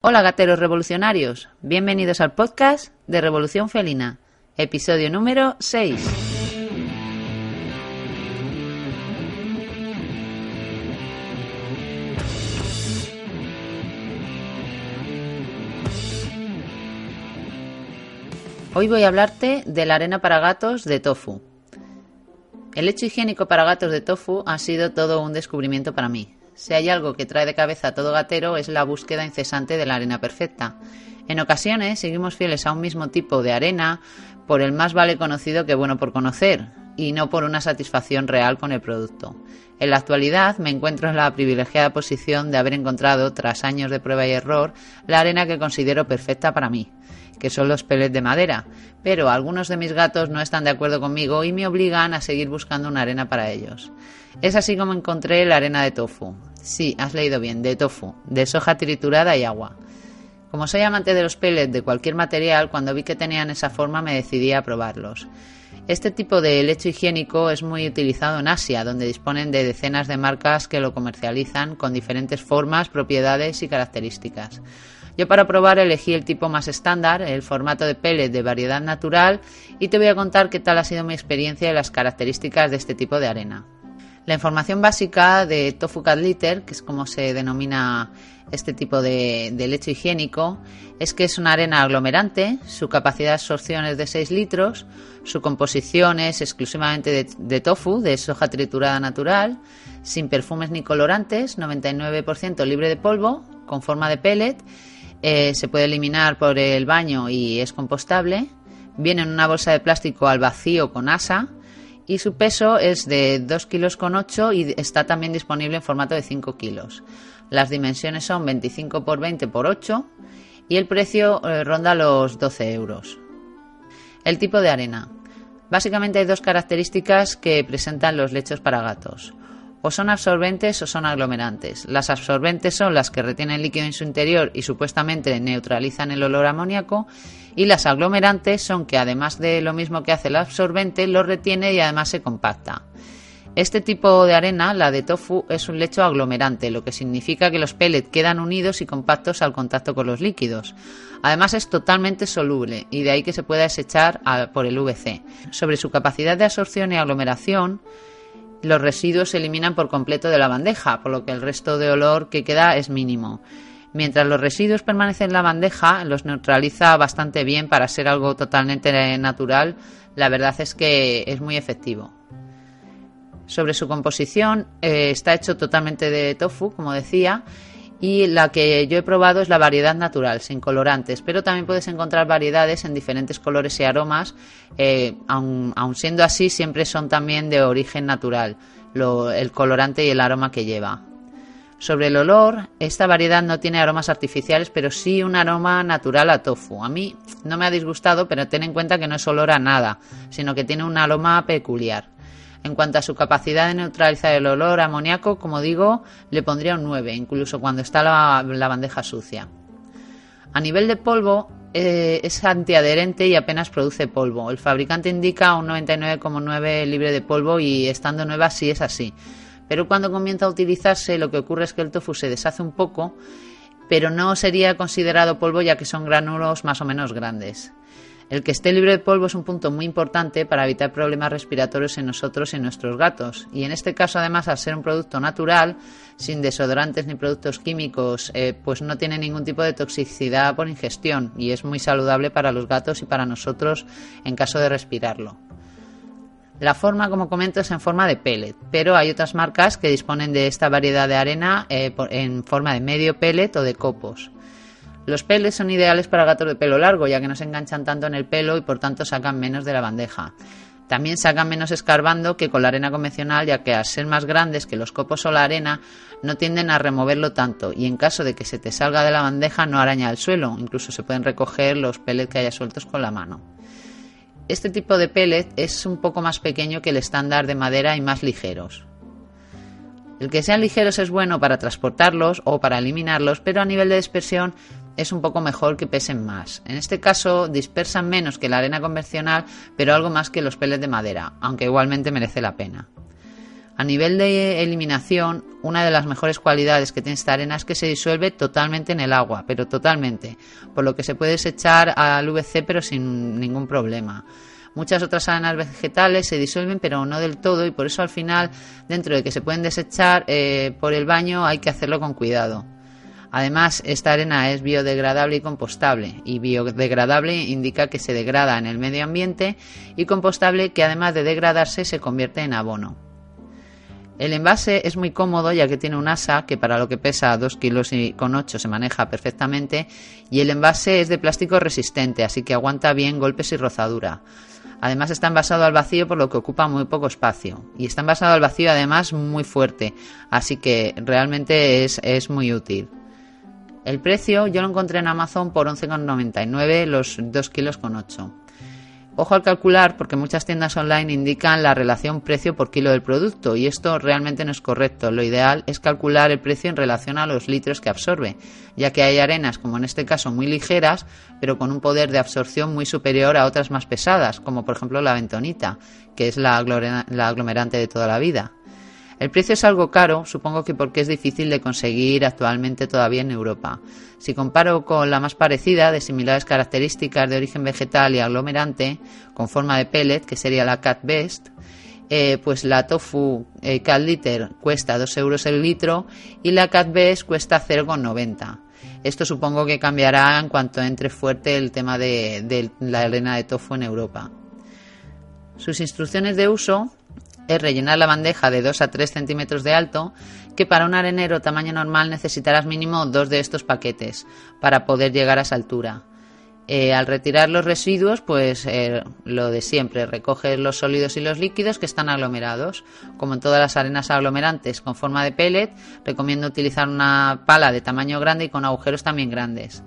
Hola gateros revolucionarios, bienvenidos al podcast de Revolución Felina, episodio número 6. Hoy voy a hablarte de la arena para gatos de tofu. El lecho higiénico para gatos de tofu ha sido todo un descubrimiento para mí. Si hay algo que trae de cabeza a todo gatero es la búsqueda incesante de la arena perfecta. En ocasiones seguimos fieles a un mismo tipo de arena por el más vale conocido que bueno por conocer y no por una satisfacción real con el producto. En la actualidad me encuentro en la privilegiada posición de haber encontrado, tras años de prueba y error, la arena que considero perfecta para mí, que son los pellets de madera, pero algunos de mis gatos no están de acuerdo conmigo y me obligan a seguir buscando una arena para ellos. Es así como encontré la arena de tofu. Sí, has leído bien, de tofu, de soja triturada y agua. Como soy amante de los pellets de cualquier material, cuando vi que tenían esa forma me decidí a probarlos. Este tipo de lecho higiénico es muy utilizado en Asia, donde disponen de decenas de marcas que lo comercializan con diferentes formas, propiedades y características. Yo para probar elegí el tipo más estándar, el formato de pellet de variedad natural y te voy a contar qué tal ha sido mi experiencia y las características de este tipo de arena. La información básica de Tofu Cat Litter, que es como se denomina este tipo de, lecho higiénico, es que es una arena aglomerante, su capacidad de absorción es de 6 litros, su composición es exclusivamente de, tofu, de soja triturada natural, sin perfumes ni colorantes, 99% libre de polvo, con forma de pellet, eh, se puede eliminar por el baño y es compostable, viene en una bolsa de plástico al vacío con asa, y su peso es de 2,8 kilos y está también disponible en formato de 5 kilos. Las dimensiones son 25 por 20 por 8 y el precio eh, ronda los 12 euros. El tipo de arena. Básicamente hay dos características que presentan los lechos para gatos. O son absorbentes o son aglomerantes. Las absorbentes son las que retienen líquido en su interior y supuestamente neutralizan el olor amoníaco y las aglomerantes son que además de lo mismo que hace el absorbente, lo retiene y además se compacta. Este tipo de arena, la de tofu, es un lecho aglomerante, lo que significa que los pellets quedan unidos y compactos al contacto con los líquidos. Además es totalmente soluble y de ahí que se pueda desechar por el VC. Sobre su capacidad de absorción y aglomeración, los residuos se eliminan por completo de la bandeja, por lo que el resto de olor que queda es mínimo. Mientras los residuos permanecen en la bandeja, los neutraliza bastante bien para ser algo totalmente natural. La verdad es que es muy efectivo. Sobre su composición, eh, está hecho totalmente de tofu, como decía, y la que yo he probado es la variedad natural, sin colorantes, pero también puedes encontrar variedades en diferentes colores y aromas, eh, aun, siendo así, siempre son también de origen natural, el colorante y el aroma que lleva. Sobre el olor, esta variedad no tiene aromas artificiales, pero sí un aroma natural a tofu. A mí no me ha disgustado, pero ten en cuenta que no es olor a nada, sino que tiene un aroma peculiar. En cuanto a su capacidad de neutralizar el olor amoníaco, como digo, le pondría un 9, incluso cuando está la, bandeja sucia. A nivel de polvo, eh, es antiadherente y apenas produce polvo. El fabricante indica un 99,9 libre de polvo y estando nueva sí es así. Pero cuando comienza a utilizarse, lo que ocurre es que el tofu se deshace un poco, pero no sería considerado polvo ya que son gránulos más o menos grandes. El que esté libre de polvo es un punto muy importante para evitar problemas respiratorios en nosotros y en nuestros gatos. Y en este caso, además, al ser un producto natural, sin desodorantes ni productos químicos, eh, pues no tiene ningún tipo de toxicidad por ingestión y es muy saludable para los gatos y para nosotros en caso de respirarlo. La forma, como comento, es en forma de pellet, pero hay otras marcas que disponen de esta variedad de arena eh, en forma de medio pellet o de copos. Los pellets son ideales para gatos de pelo largo, ya que no se enganchan tanto en el pelo y por tanto sacan menos de la bandeja. También sacan menos escarbando que con la arena convencional, ya que al ser más grandes que los copos o la arena, no tienden a removerlo tanto y en caso de que se te salga de la bandeja no araña el suelo, incluso se pueden recoger los pellets que haya sueltos con la mano. Este tipo de pellet es un poco más pequeño que el estándar de madera y más ligeros. El que sean ligeros es bueno para transportarlos o para eliminarlos, pero a nivel de dispersión es un poco mejor que pesen más. En este caso dispersan menos que la arena convencional, pero algo más que los pellets de madera, aunque igualmente merece la pena. A nivel de eliminación, una de las mejores cualidades que tiene esta arena es que se disuelve totalmente en el agua, pero totalmente, por lo que se puede desechar al VC pero sin ningún problema. Muchas otras arenas vegetales se disuelven pero no del todo y por eso al final, dentro de que se pueden desechar eh, por el baño, hay que hacerlo con cuidado. Además, esta arena es biodegradable y compostable, y biodegradable indica que se degrada en el medio ambiente y compostable que además de degradarse se convierte en abono. El envase es muy cómodo ya que tiene un asa que para lo que pesa 2 kilos y con 8 se maneja perfectamente y el envase es de plástico resistente así que aguanta bien golpes y rozadura. Además está envasado al vacío por lo que ocupa muy poco espacio y está envasado al vacío además muy fuerte así que realmente es, es muy útil. El precio yo lo encontré en Amazon por 11,99 los 2 kilos con 8. Ojo al calcular porque muchas tiendas online indican la relación precio por kilo del producto y esto realmente no es correcto. Lo ideal es calcular el precio en relación a los litros que absorbe, ya que hay arenas como en este caso muy ligeras pero con un poder de absorción muy superior a otras más pesadas, como por ejemplo la bentonita, que es la aglomerante de toda la vida. El precio es algo caro, supongo que porque es difícil de conseguir actualmente todavía en Europa. Si comparo con la más parecida, de similares características de origen vegetal y aglomerante, con forma de pellet, que sería la Cat Best, eh, pues la Tofu eh, Cat Liter cuesta 2 euros el litro y la Cat Best cuesta 0,90. Esto supongo que cambiará en cuanto entre fuerte el tema de, de la arena de tofu en Europa. Sus instrucciones de uso es rellenar la bandeja de 2 a 3 centímetros de alto, que para un arenero tamaño normal necesitarás mínimo dos de estos paquetes para poder llegar a esa altura. Eh, al retirar los residuos, pues eh, lo de siempre, recoges los sólidos y los líquidos que están aglomerados. Como en todas las arenas aglomerantes con forma de pellet, recomiendo utilizar una pala de tamaño grande y con agujeros también grandes.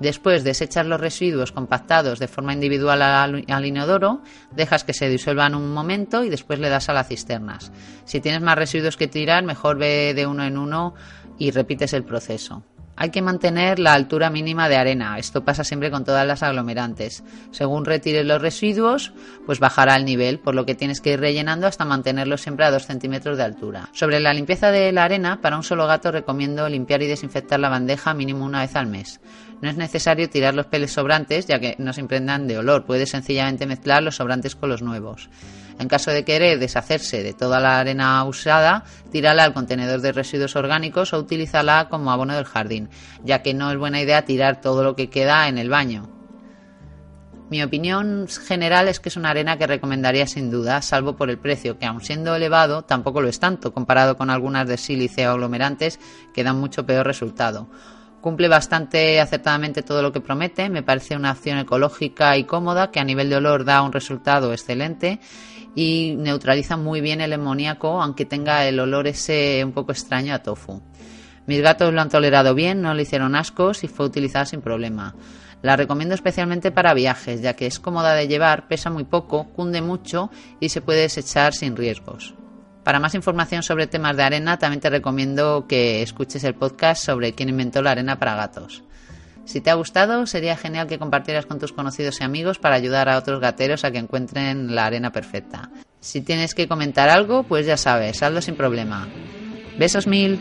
Después desechas los residuos compactados de forma individual al, inodoro, dejas que se disuelvan un momento y después le das a las cisternas. Si tienes más residuos que tirar, mejor ve de uno en uno y repites el proceso. Hay que mantener la altura mínima de arena. Esto pasa siempre con todas las aglomerantes. Según retires los residuos, pues bajará el nivel, por lo que tienes que ir rellenando hasta mantenerlo siempre a 2 centímetros de altura. Sobre la limpieza de la arena, para un solo gato recomiendo limpiar y desinfectar la bandeja mínimo una vez al mes. No es necesario tirar los peles sobrantes, ya que no se impregnan de olor. Puedes sencillamente mezclar los sobrantes con los nuevos. En caso de querer deshacerse de toda la arena usada, tírala al contenedor de residuos orgánicos o utilízala como abono del jardín, ya que no es buena idea tirar todo lo que queda en el baño. Mi opinión general es que es una arena que recomendaría sin duda, salvo por el precio, que aun siendo elevado, tampoco lo es tanto, comparado con algunas de sílice o aglomerantes que dan mucho peor resultado. Cumple bastante acertadamente todo lo que promete, me parece una acción ecológica y cómoda que a nivel de olor da un resultado excelente y neutraliza muy bien el amoníaco, aunque tenga el olor ese un poco extraño a tofu. Mis gatos lo han tolerado bien, no le hicieron ascos y fue utilizada sin problema. La recomiendo especialmente para viajes, ya que es cómoda de llevar, pesa muy poco, cunde mucho y se puede desechar sin riesgos. Para más información sobre temas de arena, también te recomiendo que escuches el podcast sobre quién inventó la arena para gatos. Si te ha gustado, sería genial que compartieras con tus conocidos y amigos para ayudar a otros gateros a que encuentren la arena perfecta. Si tienes que comentar algo, pues ya sabes, hazlo sin problema. Besos mil.